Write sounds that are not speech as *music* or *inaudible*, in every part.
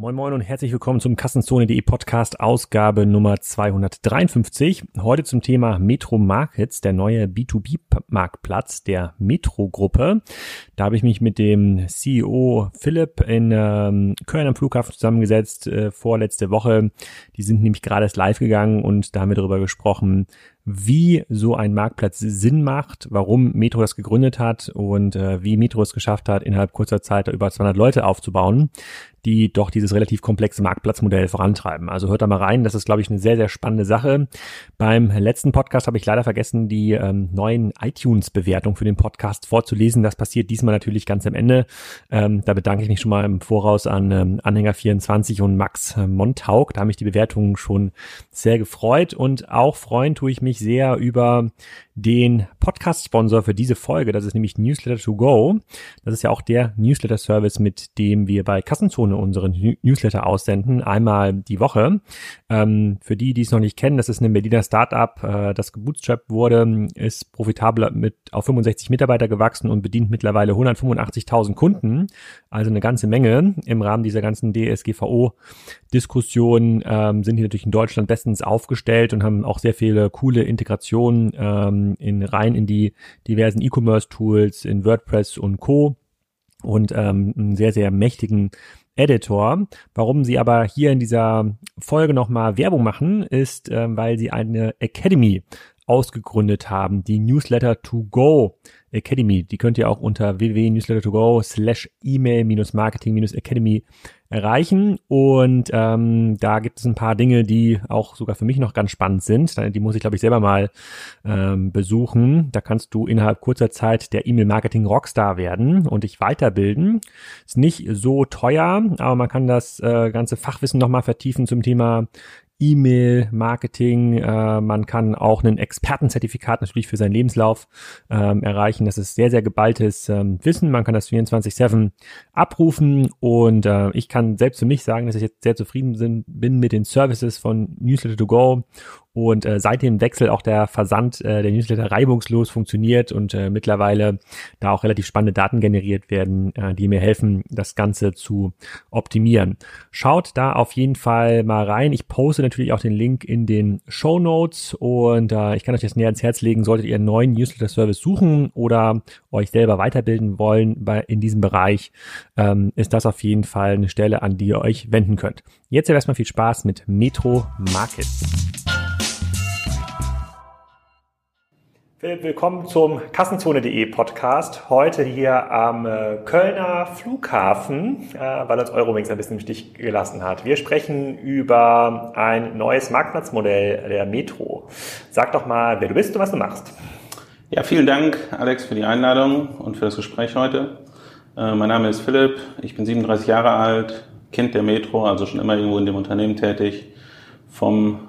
Moin Moin und herzlich willkommen zum Kassenzone.de Podcast Ausgabe Nummer 253. Heute zum Thema Metro Markets, der neue B2B Marktplatz der Metro Gruppe. Da habe ich mich mit dem CEO Philipp in ähm, Köln am Flughafen zusammengesetzt, äh, vorletzte Woche. Die sind nämlich gerade erst live gegangen und da haben wir darüber gesprochen, wie so ein Marktplatz Sinn macht, warum Metro das gegründet hat und äh, wie Metro es geschafft hat, innerhalb kurzer Zeit über 200 Leute aufzubauen die doch dieses relativ komplexe Marktplatzmodell vorantreiben. Also hört da mal rein, das ist, glaube ich, eine sehr, sehr spannende Sache. Beim letzten Podcast habe ich leider vergessen, die ähm, neuen iTunes-Bewertungen für den Podcast vorzulesen. Das passiert diesmal natürlich ganz am Ende. Ähm, da bedanke ich mich schon mal im Voraus an ähm, Anhänger24 und Max Montauk. Da haben mich die Bewertungen schon sehr gefreut und auch freuen tue ich mich sehr über den Podcast-Sponsor für diese Folge. Das ist nämlich Newsletter to Go. Das ist ja auch der Newsletter-Service, mit dem wir bei Kassenzone unseren Newsletter aussenden, einmal die Woche. Ähm, für die, die es noch nicht kennen, das ist ein Berliner Startup, äh, das gebootstrapped wurde, ist profitabel mit auf 65 Mitarbeiter gewachsen und bedient mittlerweile 185.000 Kunden. Also eine ganze Menge. Im Rahmen dieser ganzen DSGVO-Diskussion ähm, sind die natürlich in Deutschland bestens aufgestellt und haben auch sehr viele coole Integrationen ähm, in rein in die diversen E-Commerce-Tools, in WordPress und Co. Und ähm, einen sehr, sehr mächtigen Editor. Warum sie aber hier in dieser Folge nochmal Werbung machen, ist, ähm, weil sie eine Academy ausgegründet haben, die Newsletter to Go Academy. Die könnt ihr auch unter www.newsletter2go slash email-marketing-academy erreichen. Und ähm, da gibt es ein paar Dinge, die auch sogar für mich noch ganz spannend sind. Die muss ich, glaube ich, selber mal ähm, besuchen. Da kannst du innerhalb kurzer Zeit der E-Mail-Marketing-Rockstar werden und dich weiterbilden. Ist nicht so teuer, aber man kann das äh, ganze Fachwissen nochmal vertiefen zum Thema E-Mail-Marketing. Äh, man kann auch ein Expertenzertifikat natürlich für seinen Lebenslauf ähm, erreichen. Das ist sehr, sehr geballtes ähm, Wissen. Man kann das 24-7 abrufen und äh, ich kann selbst für mich sagen, dass ich jetzt sehr zufrieden bin mit den Services von Newsletter to Go und äh, seit dem Wechsel auch der Versand äh, der Newsletter reibungslos funktioniert und äh, mittlerweile da auch relativ spannende Daten generiert werden, äh, die mir helfen, das Ganze zu optimieren. Schaut da auf jeden Fall mal rein. Ich poste natürlich auch den Link in den Show Notes und äh, ich kann euch das näher ans Herz legen, solltet ihr einen neuen Newsletter-Service suchen oder euch selber weiterbilden wollen bei, in diesem Bereich, ähm, ist das auf jeden Fall eine Stelle, an die ihr euch wenden könnt. Jetzt erstmal viel Spaß mit Metro Markets. Willkommen zum Kassenzone.de Podcast. Heute hier am äh, Kölner Flughafen, äh, weil uns Eurowings ein bisschen im Stich gelassen hat. Wir sprechen über ein neues Marktplatzmodell der Metro. Sag doch mal, wer du bist und was du machst. Ja, vielen Dank, Alex, für die Einladung und für das Gespräch heute. Äh, mein Name ist Philipp, ich bin 37 Jahre alt, Kind der Metro, also schon immer irgendwo in dem Unternehmen tätig. Vom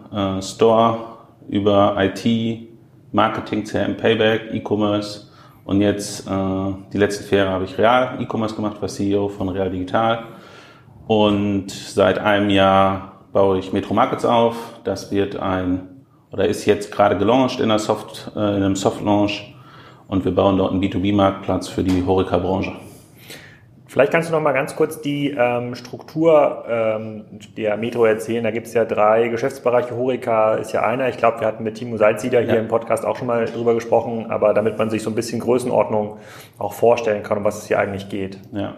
Store über IT, Marketing, CRM, Payback, E-Commerce und jetzt äh, die letzten vier Jahre habe ich Real E-Commerce gemacht, war CEO von Real Digital und seit einem Jahr baue ich Metro Markets auf. Das wird ein oder ist jetzt gerade gelauncht in, einer Soft, äh, in einem Soft Launch und wir bauen dort einen B2B-Marktplatz für die Horeca-Branche. Vielleicht kannst du noch mal ganz kurz die ähm, Struktur ähm, der Metro erzählen. Da gibt es ja drei Geschäftsbereiche. Horeca ist ja einer. Ich glaube, wir hatten mit Timo Salzieder hier ja. im Podcast auch schon mal drüber gesprochen. Aber damit man sich so ein bisschen Größenordnung auch vorstellen kann, um was es hier eigentlich geht. Ja,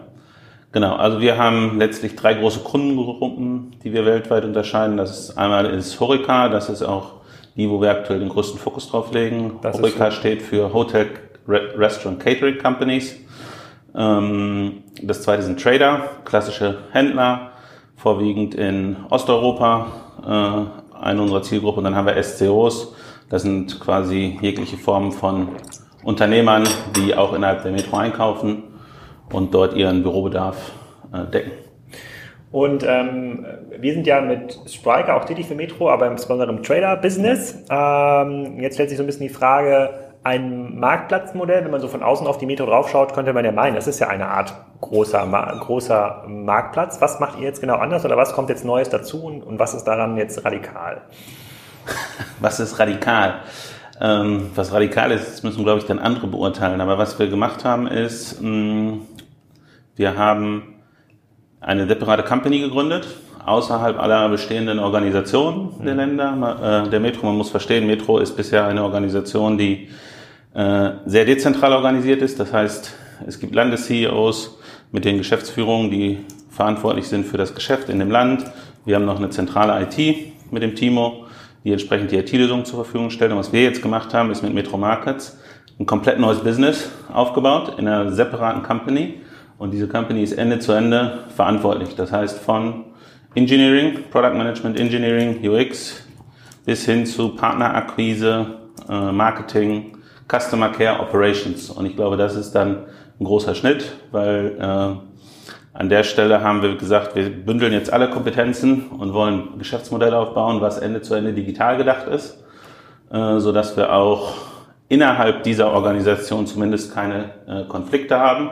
genau. Also wir haben letztlich drei große Kundengruppen, die wir weltweit unterscheiden. Das ist einmal ist Horeca. Das ist auch die, wo wir aktuell den größten Fokus drauf legen. Das Horeca so. steht für Hotel, Restaurant, Catering Companies. Ähm, das zweite sind Trader, klassische Händler, vorwiegend in Osteuropa, äh, eine unserer Zielgruppen. Und dann haben wir SCOs, das sind quasi jegliche Formen von Unternehmern, die auch innerhalb der Metro einkaufen und dort ihren Bürobedarf äh, decken. Und ähm, wir sind ja mit Spriker auch tätig für Metro, aber insbesondere im Trader-Business. Ähm, jetzt stellt sich so ein bisschen die Frage, ein Marktplatzmodell, wenn man so von außen auf die Metro draufschaut, könnte man ja meinen, das ist ja eine Art großer, großer Marktplatz. Was macht ihr jetzt genau anders oder was kommt jetzt Neues dazu und, und was ist daran jetzt radikal? *laughs* Was ist radikal? Ähm, was radikal ist, das müssen, glaube ich, dann andere beurteilen. Aber was wir gemacht haben, ist, mh, mm, wir haben eine separate Company gegründet, außerhalb aller bestehenden Organisationen der Länder, äh, der Metro. Man muss verstehen, Metro ist bisher eine Organisation, die sehr dezentral organisiert ist. Das heißt, es gibt Landes-CEOs mit den Geschäftsführungen, die verantwortlich sind für das Geschäft in dem Land. Wir haben noch eine zentrale IT mit dem Timo, die entsprechend die IT-Lösungen zur Verfügung stellt. Und was wir jetzt gemacht haben, ist mit Metro Markets ein komplett neues Business aufgebaut in einer separaten Company. Und diese Company ist Ende zu Ende verantwortlich. Das heißt von Engineering, Product Management Engineering, UX bis hin zu Partnerakquise, äh, Marketing, Customer Care Operations. Und ich glaube, das ist dann ein großer Schnitt, weil äh, an der Stelle haben wir gesagt, wir bündeln jetzt alle Kompetenzen und wollen ein Geschäftsmodell aufbauen, was Ende zu Ende digital gedacht ist, äh, so dass wir auch innerhalb dieser Organisation zumindest keine äh, Konflikte haben,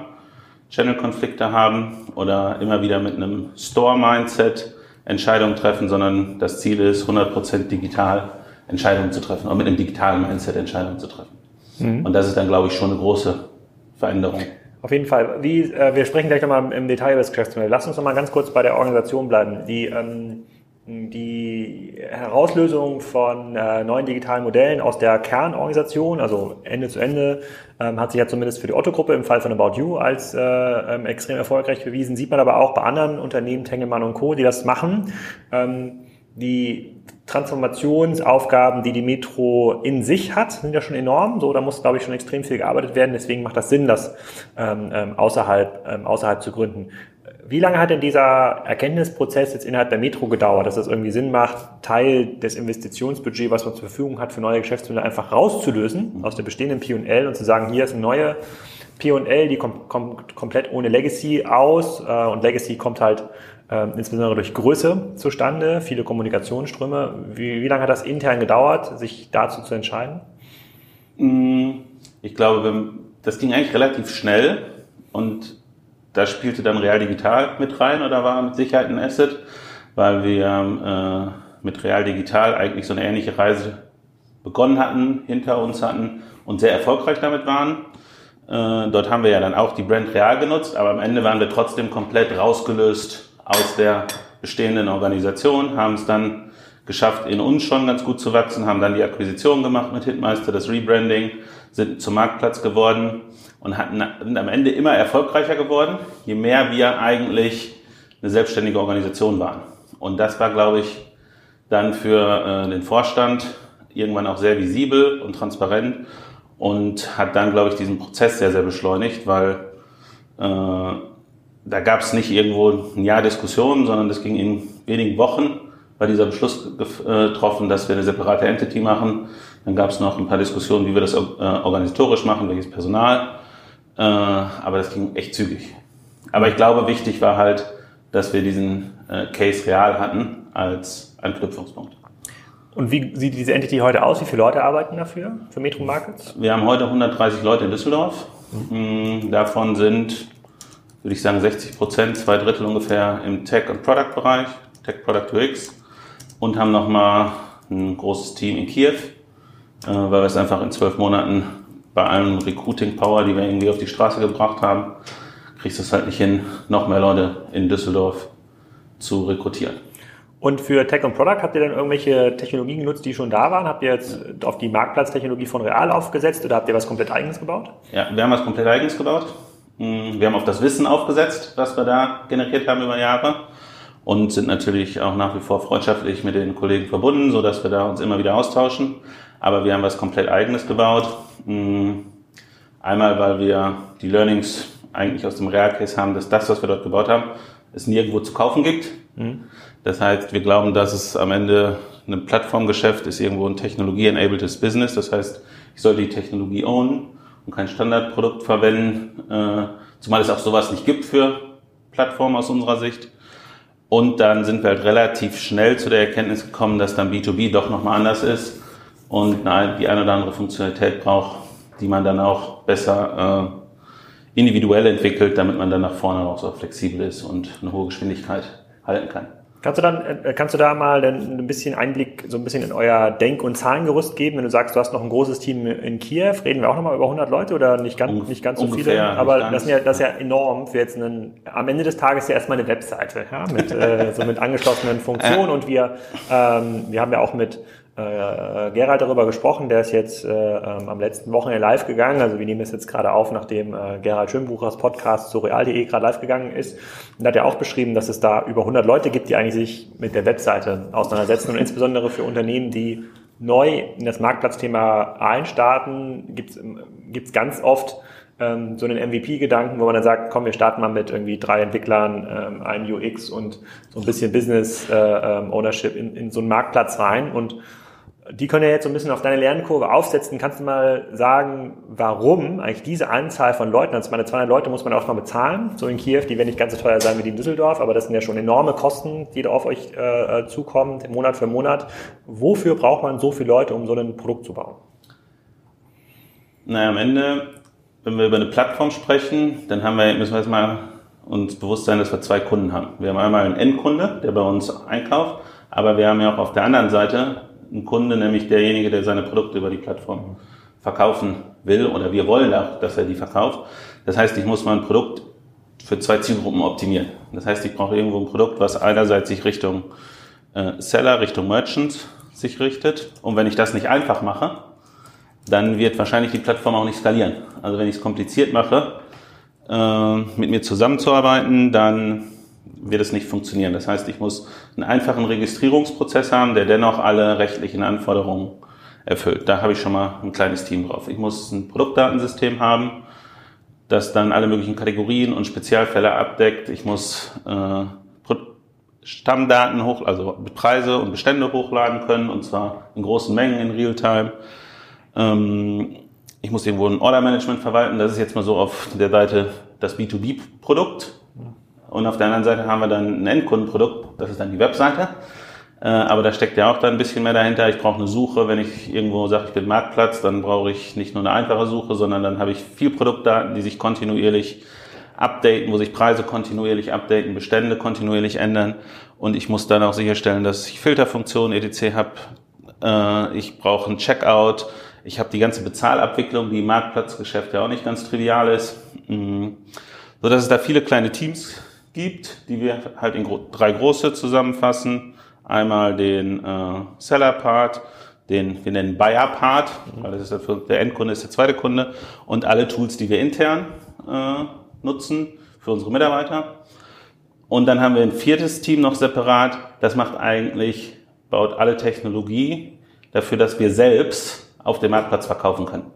Channel-Konflikte haben oder immer wieder mit einem Store-Mindset Entscheidungen treffen, sondern das Ziel ist, 100% digital Entscheidungen zu treffen, auch mit einem digitalen Mindset Entscheidungen zu treffen. Mhm. Und das ist dann, glaube ich, schon eine große Veränderung. Auf jeden Fall. Wie, äh, wir sprechen gleich nochmal im Detail über das Geschäftsmodell. Lass uns nochmal ganz kurz bei der Organisation bleiben. Die, ähm, die Herauslösung von äh, neuen digitalen Modellen aus der Kernorganisation, also Ende zu Ende, ähm, hat sich ja zumindest für die Otto-Gruppe im Fall von About You als äh, ähm, extrem erfolgreich bewiesen. Sieht man aber auch bei anderen Unternehmen, Tengelmann und Co., die das machen. Ähm, die Transformationsaufgaben, die die Metro in sich hat, sind ja schon enorm. So, da muss, glaube ich, schon extrem viel gearbeitet werden. Deswegen macht das Sinn, das ähm, ähm, außerhalb, ähm, außerhalb zu gründen. Wie lange hat denn dieser Erkenntnisprozess jetzt innerhalb der Metro gedauert, dass das irgendwie Sinn macht, Teil des Investitionsbudgets, was man zur Verfügung hat, für neue Geschäftsmodelle einfach rauszulösen aus der bestehenden P&L und zu sagen, hier ist eine neue P&L, die kommt, kommt komplett ohne Legacy aus äh, und Legacy kommt halt äh, insbesondere durch Größe zustande, viele Kommunikationsströme. Wie, wie lange hat das intern gedauert, sich dazu zu entscheiden? Mm, ich glaube, das ging eigentlich relativ schnell und da spielte dann Real Digital mit rein oder war mit Sicherheit ein Asset, weil wir äh, mit Real Digital eigentlich so eine ähnliche Reise begonnen hatten, hinter uns hatten und sehr erfolgreich damit waren. Äh, dort haben wir ja dann auch die Brand Real genutzt, aber am Ende waren wir trotzdem komplett rausgelöst aus der bestehenden Organisation, haben es dann geschafft, in uns schon ganz gut zu wachsen, haben dann die Akquisition gemacht mit Hitmeister, das Rebranding, sind zum Marktplatz geworden und hatten, sind am Ende immer erfolgreicher geworden, je mehr wir eigentlich eine selbstständige Organisation waren. Und das war, glaube ich, dann für äh, den Vorstand irgendwann auch sehr visibel und transparent und hat dann, glaube ich, diesen Prozess sehr, sehr beschleunigt, weil äh, da gab es nicht irgendwo ein Jahr Diskussion, sondern das ging in wenigen Wochen, war dieser Beschluss äh, getroffen, dass wir eine separate Entity machen. Dann gab es noch ein paar Diskussionen, wie wir das äh, organisatorisch machen, welches Personal. Äh, aber das ging echt zügig. Aber ich glaube, wichtig war halt, dass wir diesen Case real hatten als Anknüpfungspunkt. Und wie sieht diese Entity heute aus? Wie viele Leute arbeiten dafür, für Metro Markets? Wir haben heute 130 Leute in Düsseldorf. Mhm. Davon sind würde ich sagen, 60 Prozent, zwei Drittel ungefähr im Tech- und Product-Bereich, Tech Product UX und haben nochmal ein großes Team in Kiew, äh, weil wir es einfach in zwölf Monaten bei allem Recruiting Power, die wir irgendwie auf die Straße gebracht haben, kriegst du es halt nicht hin, noch mehr Leute in Düsseldorf zu rekrutieren. Und für Tech und Product habt ihr dann irgendwelche Technologien genutzt, die schon da waren? Habt ihr jetzt auf die Marktplatztechnologie von Real aufgesetzt oder habt ihr was komplett eigenes gebaut? Ja, wir haben was komplett eigenes gebaut. Wir haben auf das Wissen aufgesetzt, was wir da generiert haben über Jahre und sind natürlich auch nach wie vor freundschaftlich mit den Kollegen verbunden, so dass wir da uns immer wieder austauschen. Aber wir haben was komplett Eigenes gebaut. Einmal, weil wir die Learnings eigentlich aus dem Real Case haben, dass das, was wir dort gebaut haben, es nirgendwo zu kaufen gibt. Mhm. Das heißt, wir glauben, dass es am Ende ein Plattformgeschäft ist, irgendwo ein technologie-enabledes Business. Das heißt, ich soll die Technologie ownen und kein Standardprodukt verwenden, äh, zumal es auch sowas nicht gibt für Plattformen aus unserer Sicht. Und dann sind wir halt relativ schnell zu der Erkenntnis gekommen, dass dann B2B doch nochmal anders ist und die eine oder andere Funktionalität braucht, die man dann auch besser äh, individuell entwickelt, damit man dann nach vorne auch so flexibel ist und eine hohe Geschwindigkeit halten kann. Kannst du dann, äh, kannst du da mal ein bisschen Einblick, so ein bisschen in euer Denk- und Zahlengerüst geben? Wenn du sagst, du hast noch ein großes Team in Kiew, reden wir auch nochmal über 100 Leute oder nicht ganz, nicht ganz so Ungefähr, viele? Aber das, sind ja, das ist ja enorm für jetzt einen, am Ende des Tages ja erstmal eine Webseite, ja, mit, äh, so mit angeschlossenen Funktionen und wir, ähm, wir haben ja auch mit, äh, Gerald darüber gesprochen, der ist jetzt äh, ähm, am letzten Wochenende live gegangen. Also wir nehmen es jetzt gerade auf, nachdem äh, Gerald Schönbuchers Podcast zu real.de gerade live gegangen ist. Und hat er auch beschrieben, dass es da über 100 Leute gibt, die eigentlich sich mit der Webseite auseinandersetzen und insbesondere für Unternehmen, die neu in das Marktplatzthema einstarten, gibt es ganz oft ähm, so einen MVP-Gedanken, wo man dann sagt, komm, wir starten mal mit irgendwie drei Entwicklern, ähm, einem UX und so ein bisschen Business äh, ähm, Ownership in, in so einen Marktplatz rein und die können ja jetzt so ein bisschen auf deine Lernkurve aufsetzen. Kannst du mal sagen, warum eigentlich diese Anzahl von Leuten, also meine 200 Leute muss man auch mal bezahlen, so in Kiew, die werden nicht ganz so teuer sein wie die in Düsseldorf, aber das sind ja schon enorme Kosten, die da auf euch äh, zukommen, Monat für Monat. Wofür braucht man so viele Leute, um so ein Produkt zu bauen? Naja, am Ende, wenn wir über eine Plattform sprechen, dann haben wir, müssen wir jetzt mal uns bewusst sein, dass wir zwei Kunden haben. Wir haben einmal einen Endkunde, der bei uns einkauft, aber wir haben ja auch auf der anderen Seite ein Kunde, nämlich derjenige, der seine Produkte über die Plattform verkaufen will oder wir wollen auch, dass er die verkauft. Das heißt, ich muss mein Produkt für zwei Zielgruppen optimieren. Das heißt, ich brauche irgendwo ein Produkt, was einerseits sich Richtung äh, Seller, Richtung Merchants sich richtet. Und wenn ich das nicht einfach mache, dann wird wahrscheinlich die Plattform auch nicht skalieren. Also wenn ich es kompliziert mache, äh, mit mir zusammenzuarbeiten, dann wird es nicht funktionieren. Das heißt, ich muss einen einfachen Registrierungsprozess haben, der dennoch alle rechtlichen Anforderungen erfüllt. Da habe ich schon mal ein kleines Team drauf. Ich muss ein Produktdatensystem haben, das dann alle möglichen Kategorien und Spezialfälle abdeckt. Ich muss äh, Stammdaten hoch, also Preise und Bestände hochladen können, und zwar in großen Mengen in Realtime. Ähm, ich muss irgendwo ein Order-Management verwalten. Das ist jetzt mal so auf der Seite das B2B-Produkt. Und auf der anderen Seite haben wir dann ein Endkundenprodukt, das ist dann die Webseite. Äh, aber da steckt ja auch dann ein bisschen mehr dahinter. Ich brauche eine Suche. Wenn ich irgendwo sage, ich bin Marktplatz, dann brauche ich nicht nur eine einfache Suche, sondern dann habe ich viel Produktdaten, die sich kontinuierlich updaten, wo sich Preise kontinuierlich updaten, Bestände kontinuierlich ändern. Und ich muss dann auch sicherstellen, dass ich Filterfunktionen etc. habe. Äh, ich brauche ein Checkout. Ich habe die ganze Bezahlabwicklung, die im Marktplatzgeschäft ja auch nicht ganz trivial ist. Mm. So dass es da viele kleine Teams gibt, die wir halt in drei große zusammenfassen. Einmal den äh, Seller-Part, den wir nennen Buyer-Part, weil das ist für, der Endkunde ist der zweite Kunde und alle Tools, die wir intern äh, nutzen für unsere Mitarbeiter. Und dann haben wir ein viertes Team noch separat, das macht eigentlich, baut alle Technologie dafür, dass wir selbst auf dem Marktplatz verkaufen können.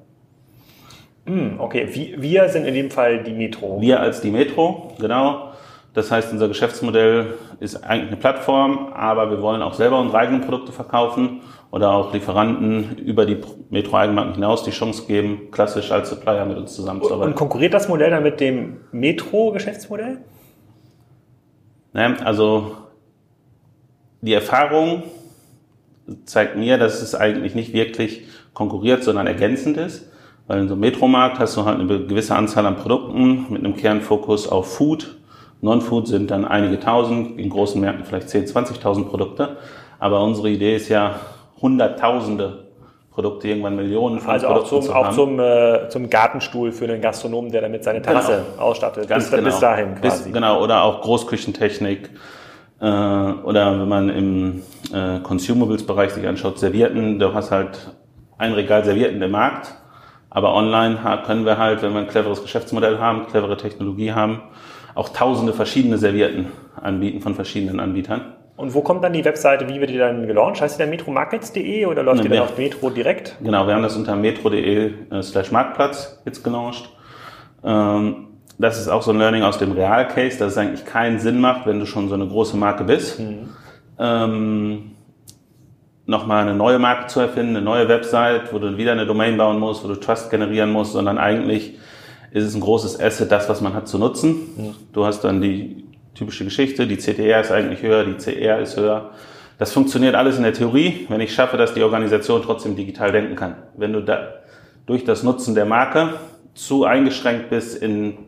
Hm, okay, wir sind in dem Fall die Metro. Wir als die Metro, genau. Das heißt, unser Geschäftsmodell ist eigentlich eine Plattform, aber wir wollen auch selber unsere eigenen Produkte verkaufen oder auch Lieferanten über die Metro-Eigenmarken hinaus die Chance geben, klassisch als Supplier mit uns zusammenzuarbeiten. Und konkurriert das Modell dann mit dem Metro-Geschäftsmodell? Naja, also die Erfahrung zeigt mir, dass es eigentlich nicht wirklich konkurriert, sondern ergänzend ist. Weil in so einem Metromarkt hast du halt eine gewisse Anzahl an Produkten mit einem Kernfokus auf Food Non-Food sind dann einige tausend, in großen Märkten vielleicht 10.000, 20.000 Produkte. Aber unsere Idee ist ja, hunderttausende Produkte, irgendwann Millionen von also Produkten auch zum, auch zum, äh, zum Gartenstuhl für den Gastronomen, der damit seine Terrasse genau. ausstattet. Ganz bis, genau. bis dahin quasi. Bis, genau, oder auch Großküchentechnik. Äh, oder wenn man im äh, Consumables-Bereich sich anschaut, Servierten, du hast halt ein Regal Servierten im Markt. Aber online können wir halt, wenn wir ein cleveres Geschäftsmodell haben, clevere Technologie haben, auch tausende verschiedene Servietten anbieten von verschiedenen Anbietern. Und wo kommt dann die Webseite, wie wird die dann gelauncht? Heißt die dann metromarkets.de oder läuft ne, die dann auf Metro direkt? Genau, wir haben das unter metro.de äh, slash Marktplatz jetzt gelauncht. Ähm, das ist auch so ein Learning aus dem Real-Case, dass es eigentlich keinen Sinn macht, wenn du schon so eine große Marke bist, mhm. ähm, nochmal eine neue Marke zu erfinden, eine neue Website, wo du wieder eine Domain bauen musst, wo du Trust generieren musst, sondern eigentlich ist es ein großes Asset, das, was man hat, zu nutzen. Du hast dann die typische Geschichte, die CTR ist eigentlich höher, die CR ist höher. Das funktioniert alles in der Theorie, wenn ich schaffe, dass die Organisation trotzdem digital denken kann. Wenn du da durch das Nutzen der Marke zu eingeschränkt bist in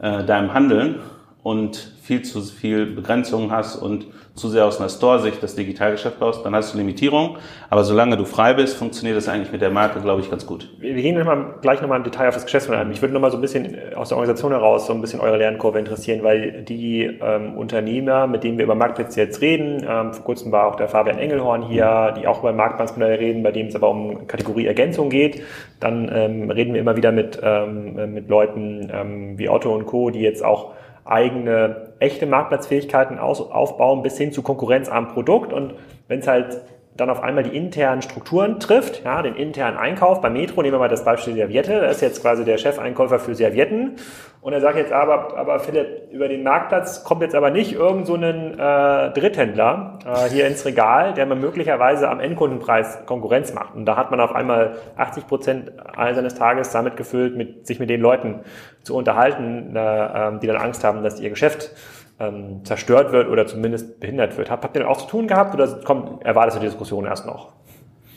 äh, deinem Handeln und viel zu viel Begrenzungen hast und zu sehr aus einer Store-Sicht das Digitalgeschäft baust, dann hast du Limitierung. Aber solange du frei bist, funktioniert das eigentlich mit der Marke, glaube ich, ganz gut. Wir gehen nochmal, gleich nochmal im Detail auf das Geschäftsmodell ein. Mich würde nochmal so ein bisschen aus der Organisation heraus so ein bisschen eure Lernkurve interessieren, weil die ähm, Unternehmer, mit denen wir über Marktplätze jetzt reden, ähm, vor kurzem war auch der Fabian Engelhorn hier, die auch über Marktplatzmodelle reden, bei dem es aber um Kategorie Ergänzung geht. Dann ähm, reden wir immer wieder mit, ähm, mit Leuten ähm, wie Otto und Co., die jetzt auch eigene echte Marktplatzfähigkeiten aus, aufbauen bis hin zu konkurrenzarmem Produkt. Und wenn es halt dann auf einmal die internen Strukturen trifft, ja, den internen Einkauf. Bei Metro nehmen wir mal das Beispiel Serviette, da ist jetzt quasi der Chefeinkäufer für Servietten und er sagt jetzt aber, aber Philipp, über den Marktplatz kommt jetzt aber nicht irgend so ein äh, Dritthändler äh, hier ins Regal, der mir möglicherweise am Endkundenpreis Konkurrenz macht. Und da hat man auf einmal 80 Prozent seines Tages damit gefüllt, mit, sich mit den Leuten zu unterhalten, äh, die dann Angst haben, dass ihr Geschäft ähm, zerstört wird oder zumindest behindert wird. Habt, ihr damit auch zu tun gehabt oder kommt, erwartest du die Diskussion erst noch?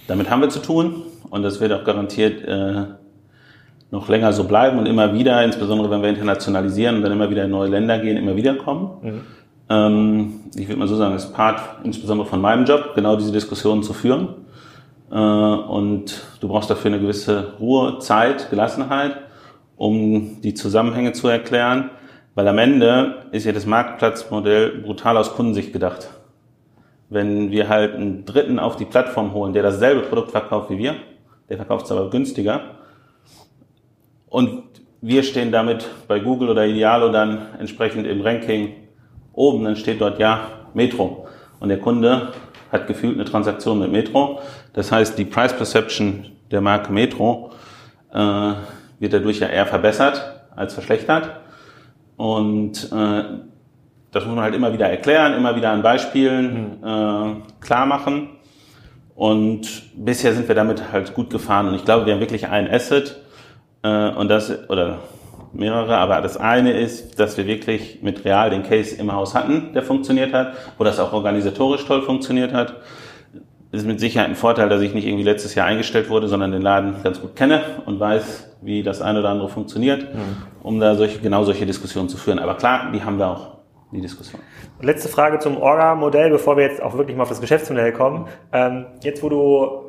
Damit haben wir zu tun und das wird auch garantiert äh, noch länger so bleiben und immer wieder, insbesondere wenn wir internationalisieren und dann immer wieder in neue Länder gehen, immer wieder kommen. Mhm. Ähm, ich würde mal so sagen, es ist Part insbesondere von meinem Job, genau diese Diskussionen zu führen. Äh, und du brauchst dafür eine gewisse Ruhe, Zeit, Gelassenheit, um die Zusammenhänge zu erklären. Weil am Ende ist ja das Marktplatzmodell brutal aus Kundensicht gedacht. Wenn wir halt einen Dritten auf die Plattform holen, der dasselbe Produkt verkauft wie wir, der verkauft es aber günstiger, und wir stehen damit bei Google oder Idealo dann entsprechend im Ranking oben, dann steht dort ja Metro. Und der Kunde hat gefühlt eine Transaktion mit Metro. Das heißt, die Price Perception der Marke Metro äh, wird dadurch ja eher verbessert als verschlechtert. Und äh, das muss man halt immer wieder erklären, immer wieder an Beispielen äh, klar machen. Und bisher sind wir damit halt gut gefahren. Und ich glaube, wir haben wirklich ein Asset. Äh, und das, oder mehrere, aber das eine ist, dass wir wirklich mit Real den Case im Haus hatten, der funktioniert hat, wo das auch organisatorisch toll funktioniert hat. Ist mit Sicherheit ein Vorteil, dass ich nicht irgendwie letztes Jahr eingestellt wurde, sondern den Laden ganz gut kenne und weiß, wie das eine oder andere funktioniert, mhm. um da solche, genau solche Diskussionen zu führen. Aber klar, die haben wir auch, die Diskussion. Letzte Frage zum Orga-Modell, bevor wir jetzt auch wirklich mal auf das Geschäftsmodell kommen. Ähm, jetzt, wo du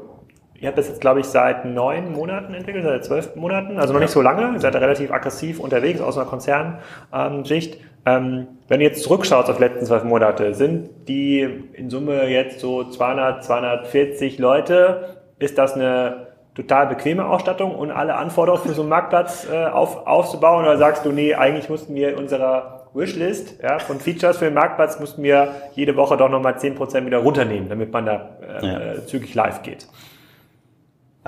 Ihr habt das jetzt, glaube ich, seit neun Monaten entwickelt, seit zwölf Monaten, also noch nicht so lange. Ihr seid da relativ aggressiv unterwegs aus einer Konzernsicht. Ähm, wenn du jetzt zurückschaust auf die letzten zwölf Monate, sind die in Summe jetzt so 200, 240 Leute? Ist das eine total bequeme Ausstattung und alle Anforderungen für so einen Marktplatz äh, auf, aufzubauen? Oder sagst du, nee, eigentlich mussten wir in unserer Wishlist ja, von Features für den Marktplatz mussten wir jede Woche doch nochmal 10% wieder runternehmen, damit man da äh, ja. zügig live geht?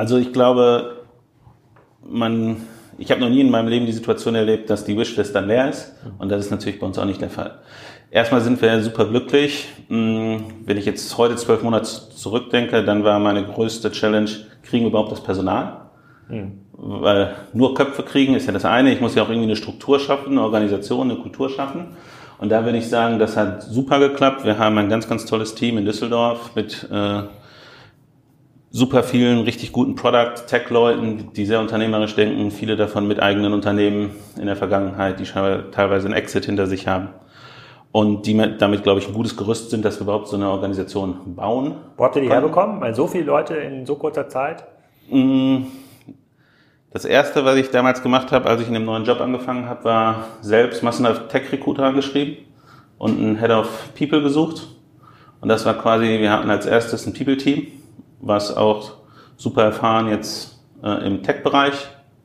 Also ich glaube, man, ich habe noch nie in meinem Leben die Situation erlebt, dass die Wishlist dann leer ist. Und das ist natürlich bei uns auch nicht der Fall. Erstmal sind wir super glücklich. Hm, wenn ich jetzt heute zwölf Monate zurückdenke, dann war meine größte Challenge, kriegen wir überhaupt das Personal? Mhm. Weil nur Köpfe kriegen ist ja das eine. Ich muss ja auch irgendwie eine Struktur schaffen, eine Organisation, eine Kultur schaffen. Und da würde ich sagen, das hat super geklappt. Wir haben ein ganz, ganz tolles Team in Düsseldorf mit äh, super vielen richtig guten Product-Tech-Leuten, die sehr unternehmerisch denken, viele davon mit eigenen Unternehmen in der Vergangenheit, die teilweise einen Exit hinter sich haben. Und die damit, glaube ich, ein gutes Gerüst sind, dass wir überhaupt so eine Organisation bauen. Wo habt ihr die herbekommen? Weil so viele Leute in so kurzer Zeit? Mm, das erste, was ich damals gemacht habe, als ich in einem neuen Job angefangen habe, war selbst massenhaft Tech-Recruiter angeschrieben und einen Head of People gesucht. Und das war quasi, wir hatten als erstes ein People-Team was auch super erfahren jetzt äh, im Tech-Bereich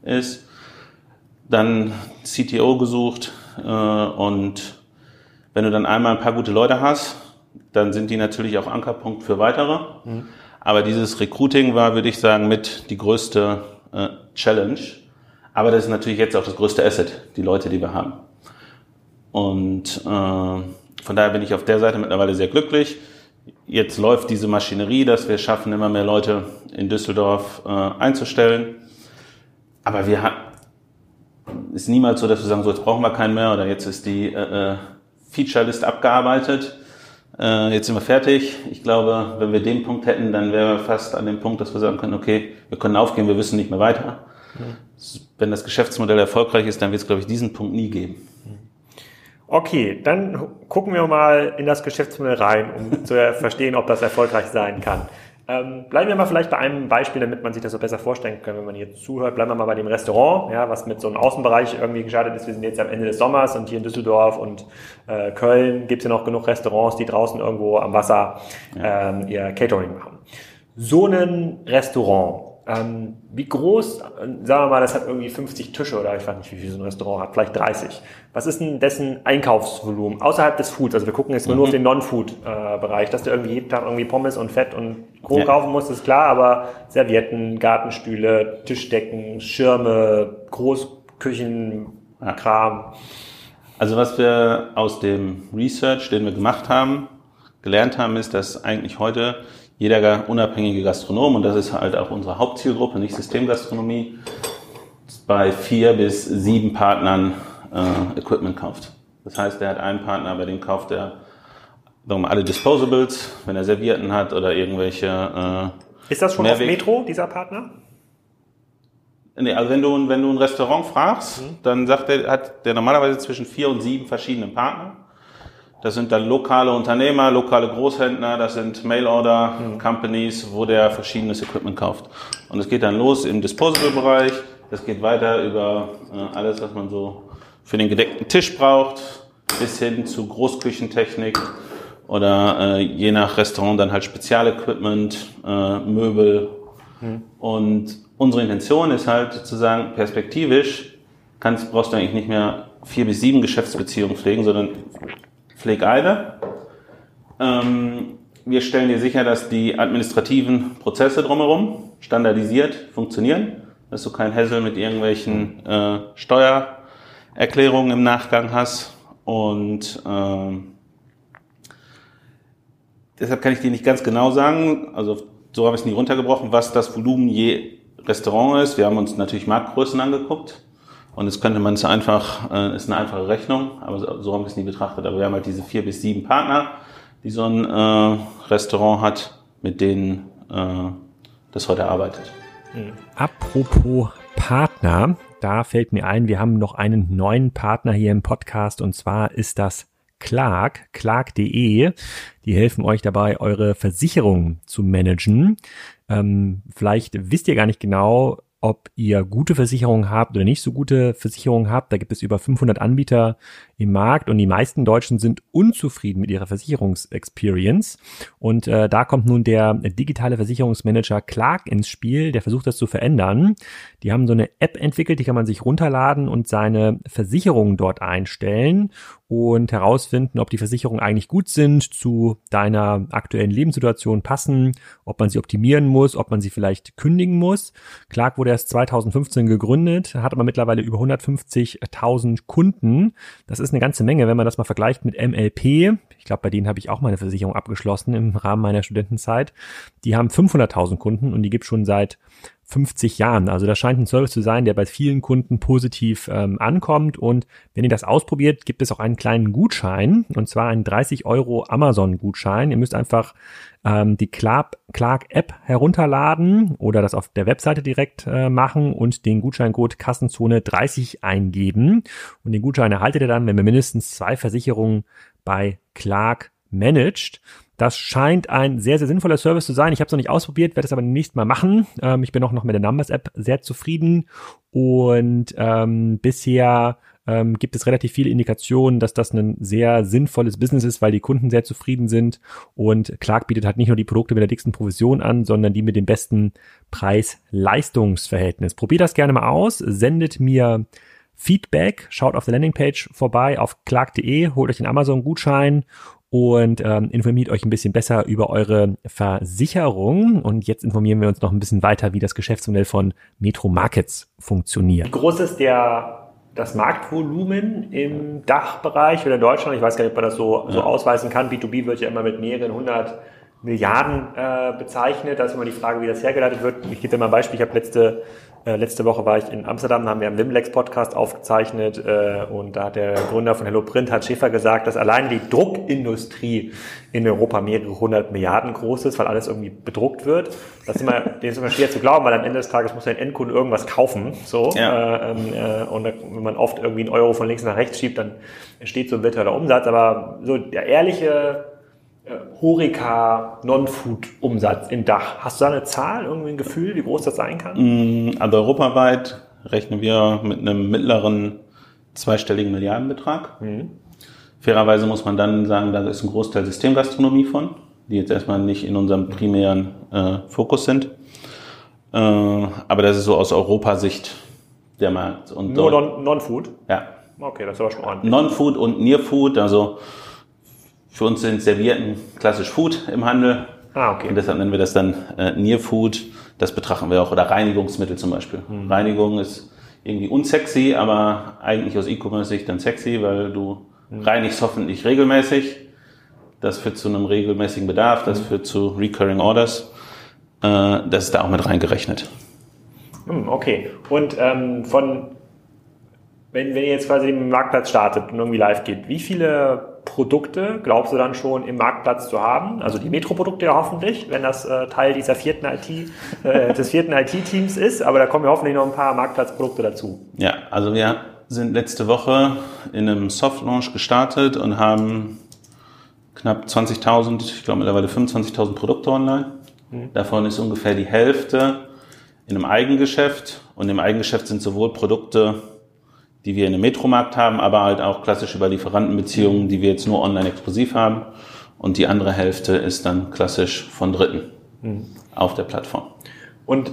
ist. Dann CTO gesucht äh, und wenn du dann einmal ein paar gute Leute hast, dann sind die natürlich auch Ankerpunkt für weitere. Mhm. Aber dieses Recruiting war, würde ich sagen, mit die größte äh, Challenge. Aber das ist natürlich jetzt auch das größte Asset, die Leute, die wir haben. Und äh, von daher bin ich auf der Seite mittlerweile sehr glücklich. Jetzt läuft diese Maschinerie, dass wir schaffen, immer mehr Leute in Düsseldorf äh, einzustellen. Aber wir haben ist niemals so, dass wir sagen, so jetzt brauchen wir keinen mehr oder jetzt ist die äh, äh Feature-List abgearbeitet. Äh, jetzt sind wir fertig. Ich glaube, wenn wir den Punkt hätten, dann wären wir fast an dem Punkt, dass wir sagen können, okay, wir können aufgehen, wir wissen nicht mehr weiter. Mhm. Wenn das Geschäftsmodell erfolgreich ist, dann wird es, glaube ich, diesen Punkt nie geben. Okay, dann gucken wir mal in das Geschäftsmodell rein, um zu *laughs* verstehen, ob das erfolgreich sein kann. Ähm, bleiben wir mal vielleicht bei einem Beispiel, damit man sich das so besser vorstellen kann, wenn man hier zuhört. Bleiben wir mal bei dem Restaurant, ja, was mit so einem Außenbereich irgendwie gestartet ist. Wir sind jetzt am Ende des Sommers und hier in Düsseldorf und äh, Köln gibt es ja noch genug Restaurants, die draußen irgendwo am Wasser ähm, ihr Catering machen. So ein Restaurant, ähm, wie groß, sagen wir mal, das hat irgendwie 50 Tische oder ich weiß nicht, wie viel so ein Restaurant hat, vielleicht 30. Was ist denn dessen Einkaufsvolumen außerhalb des Foods? Also wir gucken jetzt mhm. nur auf den Non-Food-Bereich, dass du irgendwie jeden Tag irgendwie Pommes und Fett und Co. Ja. kaufen musst, ist klar, aber Servietten, Gartenstühle, Tischdecken, Schirme, Großküchen, Kram. Also was wir aus dem Research, den wir gemacht haben, gelernt haben, ist, dass eigentlich heute jeder unabhängige Gastronom, und das ist halt auch unsere Hauptzielgruppe, nicht Systemgastronomie, bei vier bis sieben Partnern äh, Equipment kauft. Das heißt, er hat einen Partner, bei dem kauft er sagen alle Disposables, wenn er Servierten hat oder irgendwelche. Äh, ist das schon Mehrweg. auf Metro, dieser Partner? Nee, also wenn du, wenn du ein Restaurant fragst, mhm. dann sagt er, hat der normalerweise zwischen vier und sieben verschiedene Partner. Das sind dann lokale Unternehmer, lokale Großhändler, das sind Mail-Order-Companies, wo der verschiedenes Equipment kauft. Und es geht dann los im Disposable-Bereich, das geht weiter über äh, alles, was man so für den gedeckten Tisch braucht, bis hin zu Großküchentechnik oder äh, je nach Restaurant dann halt Spezialequipment, äh, Möbel. Hm. Und unsere Intention ist halt zu sagen, perspektivisch kannst, brauchst du eigentlich nicht mehr vier bis sieben Geschäftsbeziehungen pflegen, sondern pfleg eine. Ähm, wir stellen dir sicher, dass die administrativen Prozesse drumherum standardisiert funktionieren, dass du kein Hassel mit irgendwelchen äh, Steuererklärungen im Nachgang hast. Und äh, deshalb kann ich dir nicht ganz genau sagen, also so habe ich es nie runtergebrochen, was das Volumen je Restaurant ist. Wir haben uns natürlich Marktgrößen angeguckt. Und jetzt könnte man es einfach, äh, ist eine einfache Rechnung, aber so, so haben wir es nie betrachtet. Aber wir haben halt diese vier bis sieben Partner, die so ein äh, Restaurant hat, mit denen äh, das heute arbeitet. Hm. Apropos Partner, da fällt mir ein, wir haben noch einen neuen Partner hier im Podcast und zwar ist das Clark, clark.de. Die helfen euch dabei, eure Versicherung zu managen. Ähm, vielleicht wisst ihr gar nicht genau, ob ihr gute Versicherungen habt oder nicht so gute Versicherungen habt. Da gibt es über 500 Anbieter im Markt und die meisten Deutschen sind unzufrieden mit ihrer Versicherungsexperience. Und äh, da kommt nun der digitale Versicherungsmanager Clark ins Spiel, der versucht das zu verändern. Die haben so eine App entwickelt, die kann man sich runterladen und seine Versicherungen dort einstellen und herausfinden, ob die Versicherungen eigentlich gut sind, zu deiner aktuellen Lebenssituation passen, ob man sie optimieren muss, ob man sie vielleicht kündigen muss. Clark wurde erst 2015 gegründet, hat aber mittlerweile über 150.000 Kunden. Das eine ganze Menge, wenn man das mal vergleicht mit MLP. Ich glaube, bei denen habe ich auch meine Versicherung abgeschlossen im Rahmen meiner Studentenzeit. Die haben 500.000 Kunden und die gibt schon seit 50 Jahren. Also das scheint ein Service zu sein, der bei vielen Kunden positiv ähm, ankommt. Und wenn ihr das ausprobiert, gibt es auch einen kleinen Gutschein, und zwar einen 30 Euro Amazon-Gutschein. Ihr müsst einfach ähm, die Clark-App herunterladen oder das auf der Webseite direkt äh, machen und den Gutscheincode Kassenzone 30 eingeben. Und den Gutschein erhaltet ihr dann, wenn ihr mindestens zwei Versicherungen bei Clark managt. Das scheint ein sehr, sehr sinnvoller Service zu sein. Ich habe es noch nicht ausprobiert, werde es aber nächstes Mal machen. Ähm, ich bin auch noch mit der Numbers-App sehr zufrieden und ähm, bisher ähm, gibt es relativ viele Indikationen, dass das ein sehr sinnvolles Business ist, weil die Kunden sehr zufrieden sind und Clark bietet halt nicht nur die Produkte mit der dicksten Provision an, sondern die mit dem besten Preis-Leistungsverhältnis. Probiert das gerne mal aus, sendet mir Feedback, schaut auf der Landingpage vorbei auf clark.de, holt euch den Amazon-Gutschein und ähm, informiert euch ein bisschen besser über eure Versicherung. Und jetzt informieren wir uns noch ein bisschen weiter, wie das Geschäftsmodell von Metro Markets funktioniert. Wie groß ist der, das Marktvolumen im Dachbereich oder in Deutschland? Ich weiß gar nicht, ob man das so, so ausweisen kann. B2B wird ja immer mit mehreren hundert Milliarden äh, bezeichnet. Da ist immer die Frage, wie das hergeleitet wird. Ich gebe dir mal ein Beispiel. Ich habe letzte Äh, letzte Woche war ich in Amsterdam, da haben wir einen Wimlex Podcast aufgezeichnet äh, und da hat der Gründer von Hello Print, Hat Schäfer, gesagt, dass allein die Druckindustrie in Europa mehrere hundert Milliarden groß ist, weil alles irgendwie bedruckt wird. Das ist immer, *laughs* dem ist immer schwer zu glauben, weil am Ende des Tages muss ein Endkunde irgendwas kaufen. So. Ja. Äh, ähm, äh, und wenn man oft irgendwie einen Euro von links nach rechts schiebt, dann entsteht so ein virtueller Umsatz. Aber so der ehrliche Horeca Non-Food-Umsatz im Dach. Hast du da eine Zahl, irgendwie ein Gefühl, wie groß das sein kann? Mm, also europaweit rechnen wir mit einem mittleren zweistelligen Milliardenbetrag. Mhm. Fairerweise muss man dann sagen, da ist ein Großteil Systemgastronomie von, die jetzt erstmal nicht in unserem primären äh, Fokus sind. Äh, aber das ist so aus Europasicht der Markt. Und Nur Non-Food? ja. Okay, das ist aber schon ordentlich. Non-Food und Near-Food, also für uns sind Servietten klassisch Food im Handel. Ah, okay. Und deshalb nennen wir das dann äh, Near Food. Das betrachten wir auch. Oder Reinigungsmittel zum Beispiel. Mhm. Reinigung ist irgendwie unsexy, aber eigentlich aus E-Commerce-Sicht dann sexy, weil du mhm. reinigst hoffentlich regelmäßig. Das führt zu einem regelmäßigen Bedarf, das mhm. führt zu Recurring Orders. Äh, das ist da auch mit reingerechnet. Hm, okay. Und ähm, von, wenn, wenn ihr jetzt quasi den Marktplatz startet und irgendwie live geht, wie viele Produkte glaubst du dann schon im Marktplatz zu haben? Also die Metro-Produkte ja hoffentlich, wenn das äh, Teil dieser vierten IT, äh, des vierten IT-Teams ist, aber da kommen ja hoffentlich noch ein paar Marktplatzprodukte dazu. Ja, also wir sind letzte Woche in einem Soft-Launch gestartet und haben knapp 20.000, ich glaube mittlerweile 25.000 Produkte online. Mhm. Davon ist ungefähr die Hälfte in einem Eigengeschäft und im Eigengeschäft sind sowohl Produkte die wir in einem Metromarkt haben, aber halt auch klassisch über Lieferantenbeziehungen, die wir jetzt nur online exklusiv haben. Und die andere Hälfte ist dann klassisch von Dritten mhm. auf der Plattform. Und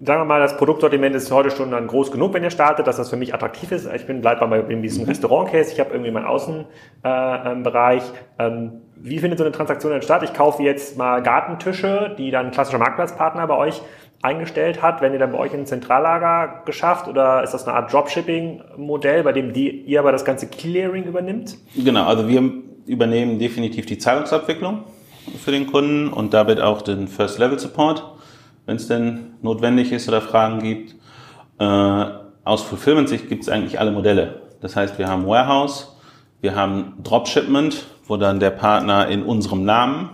sagen wir mal, das Produktsortiment ist heute schon dann groß genug, wenn ihr startet, dass das für mich attraktiv ist. Ich bin bleib mal in diesem mhm. Restaurant-Case, ich habe irgendwie meinen Außenbereich. Äh, ähm, wie findet so eine Transaktion denn statt? Ich kaufe jetzt mal Gartentische, die dann klassischer Marktplatzpartner bei euch eingestellt hat, wenn ihr dann bei euch ein Zentrallager geschafft oder ist das eine Art Dropshipping-Modell, bei dem die, ihr aber das ganze Clearing übernimmt? Genau, also wir übernehmen definitiv die Zahlungsabwicklung für den Kunden und damit auch den First-Level-Support, wenn es denn notwendig ist oder Fragen gibt. Äh, aus Fulfillment-Sicht gibt es eigentlich alle Modelle. Das heißt, wir haben Warehouse, wir haben Dropshipment, wo dann der Partner in unserem Namen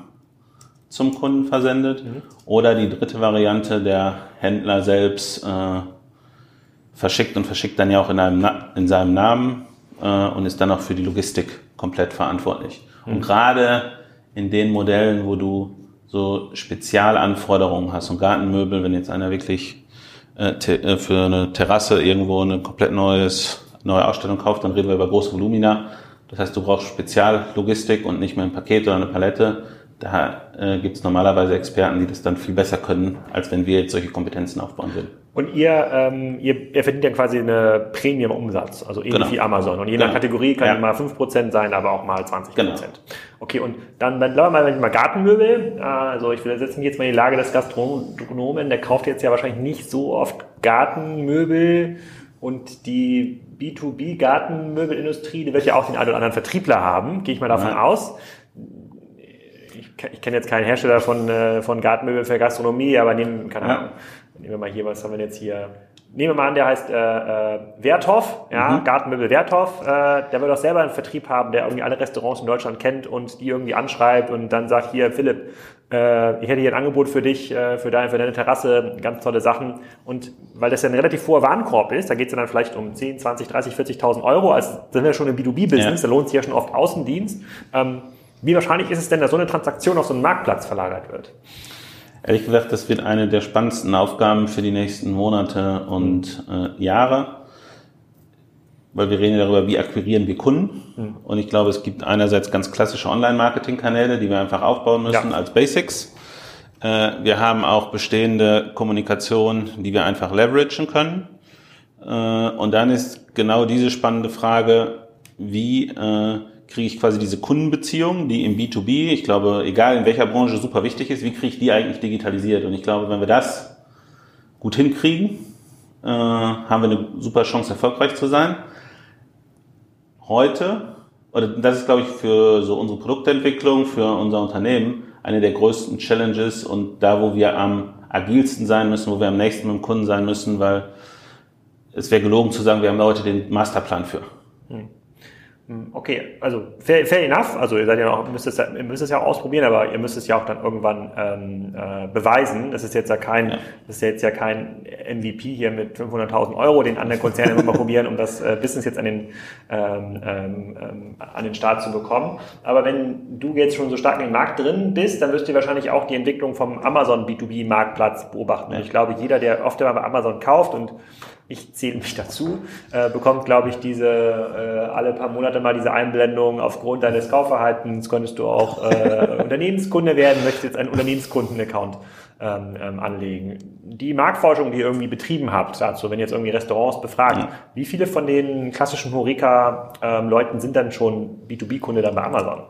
zum Kunden versendet. Mhm. Oder die dritte Variante, der Händler selbst äh, verschickt und verschickt dann ja auch in, einem, in seinem Namen äh, und ist dann auch für die Logistik komplett verantwortlich. Mhm. Und gerade in den Modellen, wo du so Spezialanforderungen hast und Gartenmöbel, wenn jetzt einer wirklich äh, äh, für eine Terrasse irgendwo eine komplett neues, neue Ausstellung kauft, dann reden wir über große Volumina. Das heißt, du brauchst Speziallogistik und nicht mehr ein Paket oder eine Palette da äh, gibt es normalerweise Experten, die das dann viel besser können, als wenn wir jetzt solche Kompetenzen aufbauen würden. Und ihr, ähm, ihr, ihr verdient ja quasi eine Premium-Umsatz, also ähnlich genau. wie Amazon. Und je nach genau. Kategorie kann ja. mal 5% sein, aber auch mal 20%. Genau. Okay, und dann, dann bleiben wir mal, mal Gartenmöbel. Also ich setze mich jetzt mal in die Lage des Gastronomen, der kauft jetzt ja wahrscheinlich nicht so oft Gartenmöbel und die B2B-Gartenmöbelindustrie, die wird ja auch den einen oder anderen Vertriebler haben, gehe ich mal davon ja. aus ich kenne jetzt keinen Hersteller von, äh, von Gartenmöbeln für Gastronomie, aber nehmen, keine Ahnung, nehmen wir mal hier, was haben wir jetzt hier? Nehmen wir mal an, der heißt äh, äh, Werthoff, ja, mhm. Gartenmöbel Werthoff, äh, der wird auch selber einen Vertrieb haben, der irgendwie alle Restaurants in Deutschland kennt und die irgendwie anschreibt und dann sagt, hier, Philipp, äh, ich hätte hier ein Angebot für dich, äh, für, deine, für deine Terrasse, ganz tolle Sachen. Und weil das ja ein relativ hoher Warenkorb ist, da geht es ja dann vielleicht um 10, 20, 30, 40.000 Euro, also sind wir schon im B2B-Business, ja. da lohnt sich ja schon oft Außendienst. Ähm, wie wahrscheinlich ist es denn, dass so eine Transaktion auf so einen Marktplatz verlagert wird? Ehrlich gesagt, das wird eine der spannendsten Aufgaben für die nächsten Monate und äh, Jahre, weil wir reden darüber, wie akquirieren wir Kunden. Mhm. Und ich glaube, es gibt einerseits ganz klassische Online-Marketing-Kanäle, die wir einfach aufbauen müssen ja. als Basics. Äh, wir haben auch bestehende Kommunikation, die wir einfach leveragen können. Äh, und dann ist genau diese spannende Frage, wie äh, kriege ich quasi diese Kundenbeziehung, die im B2B, ich glaube, egal in welcher Branche super wichtig ist, wie kriege ich die eigentlich digitalisiert? Und ich glaube, wenn wir das gut hinkriegen, äh, haben wir eine super Chance, erfolgreich zu sein. Heute, oder das ist, glaube ich, für so unsere Produktentwicklung, für unser Unternehmen eine der größten Challenges und da, wo wir am agilsten sein müssen, wo wir am nächsten mit dem Kunden sein müssen, weil es wäre gelogen zu sagen, wir haben da heute den Masterplan für. Hm. Hm, okay, also fair, fair enough. Also ihr seid ja auch, müsst es, ihr müsst es ja auch ausprobieren, aber ihr müsst es ja auch dann irgendwann ähm, äh, beweisen. Das ist jetzt ja kein, ja. das ist jetzt ja kein MVP hier mit 500.000 Euro, den andere Konzerne immer mal probieren, um das äh, Business jetzt an den ähm, ähm, an den Start zu bekommen. Aber wenn du jetzt schon so stark in den Markt drin bist, dann wirst du wahrscheinlich auch die Entwicklung vom Amazon B2B Marktplatz beobachten. Ja. Ich glaube, jeder, der oft einmal bei Amazon kauft und ich zähle mich dazu, äh, bekommt, glaube ich, diese äh, alle paar Monate mal diese Einblendung, aufgrund deines Kaufverhaltens könntest du auch äh, *laughs* Unternehmenskunde werden, möchtest jetzt einen Unternehmenskunden-Account ähm, ähm, anlegen. Die Marktforschung, die ihr irgendwie betrieben habt dazu, wenn ihr jetzt irgendwie Restaurants befragt, ja. wie viele von den klassischen Horeca-Leuten ähm, sind dann schon B2B-Kunde dann bei Amazon?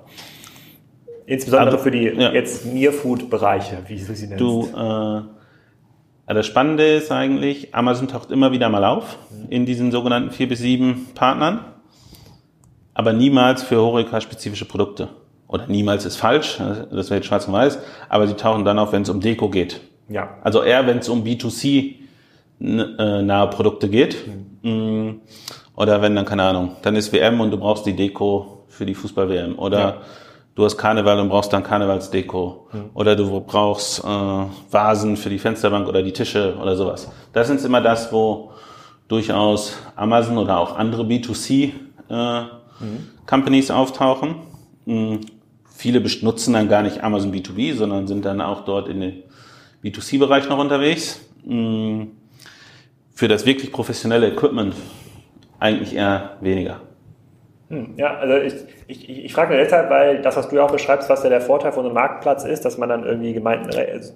Insbesondere also, für die ja. jetzt Near-Food-Bereiche, wie du sie nennst. Du, äh das Spannende ist eigentlich, Amazon taucht immer wieder mal auf in diesen sogenannten vier bis sieben Partnern, aber niemals für Horeca-spezifische Produkte. Oder niemals ist falsch, das wäre jetzt schwarz und weiß, aber sie tauchen dann auf, wenn es um Deko geht. Ja. Also eher, wenn es um B2C äh, Produkte geht. Mhm. Oder wenn dann, keine Ahnung, dann ist WM und du brauchst die Deko für die Fußball-WM. Oder ja du hast Karneval und brauchst dann Karnevalsdeko. Mhm. Oder du brauchst äh, Vasen für die Fensterbank oder die Tische oder sowas. Das ist immer das, wo durchaus Amazon oder auch andere B2C äh, mhm. Companies auftauchen. Mhm. Viele nutzen dann gar nicht Amazon B2B, sondern sind dann auch dort in den B2C-Bereich noch unterwegs. Mhm. Für das wirklich professionelle Equipment eigentlich eher weniger. Hm, ja, also ich, ich, ich, ich frage nur deshalb, weil das, was du ja auch beschreibst, was ja der Vorteil von so einem Marktplatz ist, dass man dann irgendwie gemeinten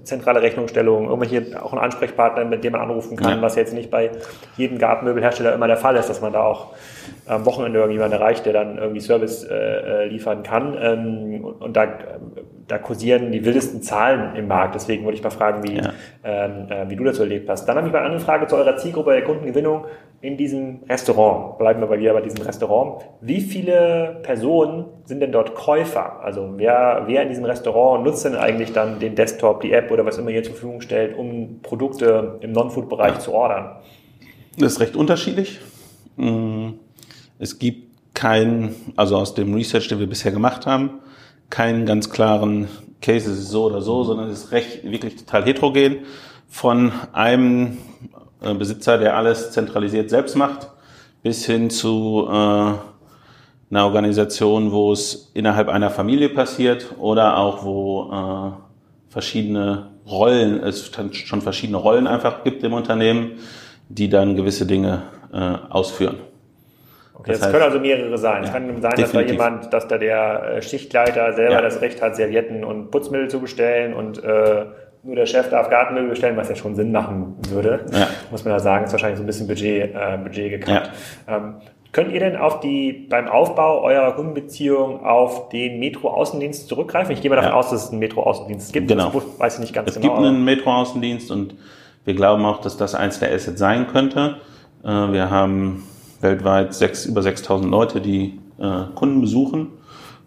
zentrale Rechnungsstellungen, irgendwelche auch einen Ansprechpartner, mit dem man anrufen kann, ja. was jetzt nicht bei jedem Gartenmöbelhersteller immer der Fall ist, dass man da auch am Wochenende irgendjemand erreicht, der dann irgendwie Service äh, äh liefern kann. Ähm, und da, da kursieren die wildesten Zahlen im Markt. Deswegen wollte ich mal fragen, wie, ja. ähm, äh, wie du das erlebt hast. Dann habe ich mal eine Frage zu eurer Zielgruppe der Kundengewinnung in diesem Restaurant. Bleiben wir mal wieder bei diesem Restaurant. Wie viele Personen sind denn dort Käufer? Also wer, wer in diesem Restaurant nutzt denn eigentlich dann den Desktop, die App oder was immer ihr zur Verfügung stellt, um Produkte im Non-Food-Bereich zu ordern? Das ist recht unterschiedlich. Mm, es gibt keinen, also aus dem Research, den wir bisher gemacht haben, keinen ganz klaren Case, es ist so oder so, sondern es ist recht, wirklich total heterogen. Von einem äh, Besitzer, der alles zentralisiert selbst macht, bis hin zu äh, einer Organisation, wo es innerhalb einer Familie passiert oder auch wo äh, verschiedene Rollen, es schon verschiedene Rollen einfach gibt im Unternehmen, die dann gewisse Dinge äh, ausführen. Okay, das, das heißt, können also mehrere sein. Es ja, kann sein, definitiv. dass da jemand, dass da der äh, Schichtleiter selber ja. das Recht hat, Servietten und Putzmittel zu bestellen und äh, nur der Chef darf Gartenmöbel bestellen, was ja schon Sinn machen würde, ja. muss man da sagen, ist wahrscheinlich so ein bisschen Budget, äh, Budget gekappt. Ja. Ähm, könnt ihr denn auf die, beim Aufbau eurer Kundenbeziehung auf den Metro-Außendienst zurückgreifen? Ich gehe mal davon ja. aus, dass es einen Metro-Außendienst gibt. Genau. Das weiß ich nicht ganz es genau. Es gibt einen Metro-Außendienst und wir glauben auch, dass das eins der Assets sein könnte. Äh, wir haben weltweit sechs, über 6000 Leute, die äh, Kunden besuchen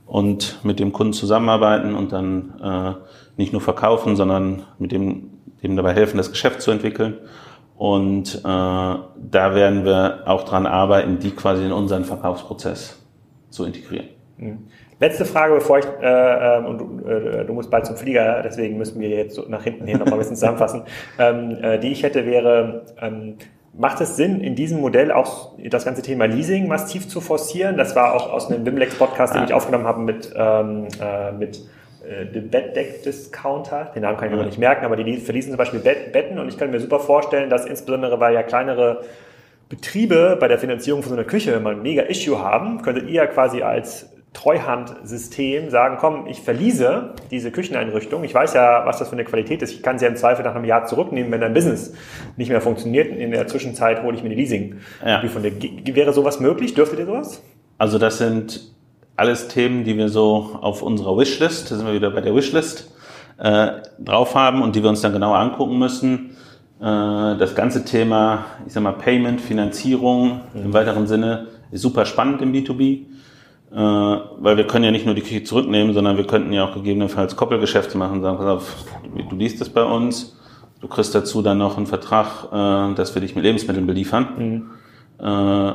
und mit dem Kunden zusammenarbeiten und dann äh, nicht nur verkaufen, sondern mit dem, dem dabei helfen, das Geschäft zu entwickeln. Und äh, da werden wir auch dran arbeiten, die quasi in unseren Verkaufsprozess zu integrieren. Mhm. Letzte Frage, bevor ich, äh, ähm, und du, äh, du musst bald zum Flieger, deswegen müssen wir jetzt so nach hinten hin noch mal ein bisschen zusammenfassen, *laughs* ähm, äh, die ich hätte wäre, ähm, Macht es Sinn, in diesem Modell auch das ganze Thema Leasing massiv zu forcieren? Das war auch aus einem Bimlex-Podcast, den ich aufgenommen habe mit, ähm, äh, mit äh, dem Bettdeck-Discounter. Den Namen kann ich mir mhm. nicht merken, aber die verließen zum Beispiel Bet Betten und ich kann mir super vorstellen, dass insbesondere weil ja kleinere Betriebe bei der Finanzierung von so einer Küche mal ein mega Issue haben, könntet ihr ja quasi als Treuhandsystem sagen, komm, ich verliese diese Kücheneinrichtung. Ich weiß ja, was das für eine Qualität ist. Ich kann sie ja im Zweifel nach einem Jahr zurücknehmen, wenn dein Business nicht mehr funktioniert. In der Zwischenzeit hole ich mir eine Leasing. Ja. Von der, wäre sowas möglich? Dürftet ihr sowas? Also das sind alles Themen, die wir so auf unserer Wishlist, da sind wir wieder bei der Wishlist, äh, drauf haben und die wir uns dann genauer angucken müssen. Äh, das ganze Thema, ich sag mal, Payment, Finanzierung mhm. im weiteren Sinne ist super spannend im B2B äh, weil wir können ja nicht nur die Küche zurücknehmen, sondern wir könnten ja auch gegebenenfalls Koppelgeschäfte machen, sagen, pass auf, du liest es bei uns, Du kriegst dazu dann noch einen Vertrag, äh, dass wir dich mit Lebensmitteln beliefern. Mhm. Äh,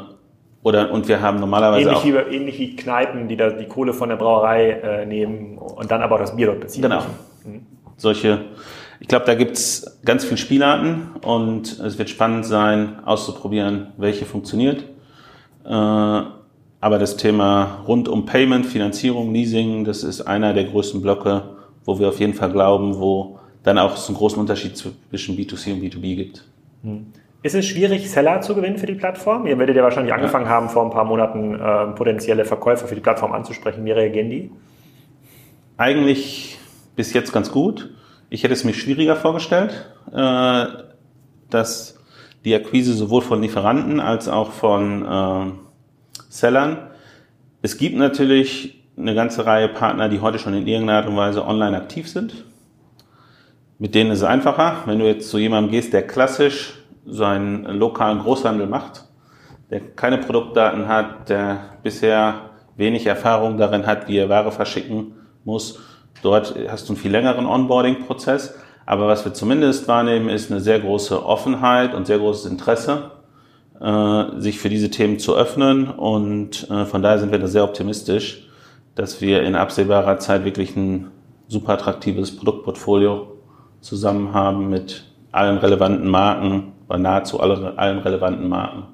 oder, und wir haben normalerweise ähnlich auch... Wie, ähnlich wie Kneipen, die da die Kohle von der Brauerei äh, nehmen und dann aber auch das Bier dort beziehen. Genau. Mhm. Solche, ich glaube, da gibt's ganz viele Spielarten und es wird spannend sein, auszuprobieren, welche funktioniert. Äh, aber das Thema rund um Payment, Finanzierung, Leasing, das ist einer der größten Blöcke, wo wir auf jeden Fall glauben, wo dann auch es einen großen Unterschied zwischen B2C und B2B gibt. Mhm. Ist es schwierig, Seller zu gewinnen für die Plattform? Ihr werdet ja wahrscheinlich angefangen haben, vor ein paar Monaten äh, potenzielle Verkäufer für die Plattform anzusprechen. Wie reagieren die? Eigentlich bis jetzt ganz gut. Ich hätte es mir schwieriger vorgestellt, äh, dass die Akquise sowohl von Lieferanten als auch von äh, Sellern. Es gibt natürlich eine ganze Reihe Partner, die heute schon in irgendeiner Art und Weise online aktiv sind. Mit denen ist es einfacher. Wenn du jetzt zu jemandem gehst, der klassisch seinen lokalen Großhandel macht, der keine Produktdaten hat, der bisher wenig Erfahrung darin hat, wie er Ware verschicken muss. Dort hast du einen viel längeren Onboarding-Prozess. Aber was wir zumindest wahrnehmen, ist eine sehr große Offenheit und sehr großes Interesse, äh, sich für diese Themen zu öffnen. Und äh, von daher sind wir da sehr optimistisch, dass wir in absehbarer Zeit wirklich ein super attraktives Produktportfolio zusammen haben mit allen relevanten Marken, bei nahezu alle, allen relevanten Marken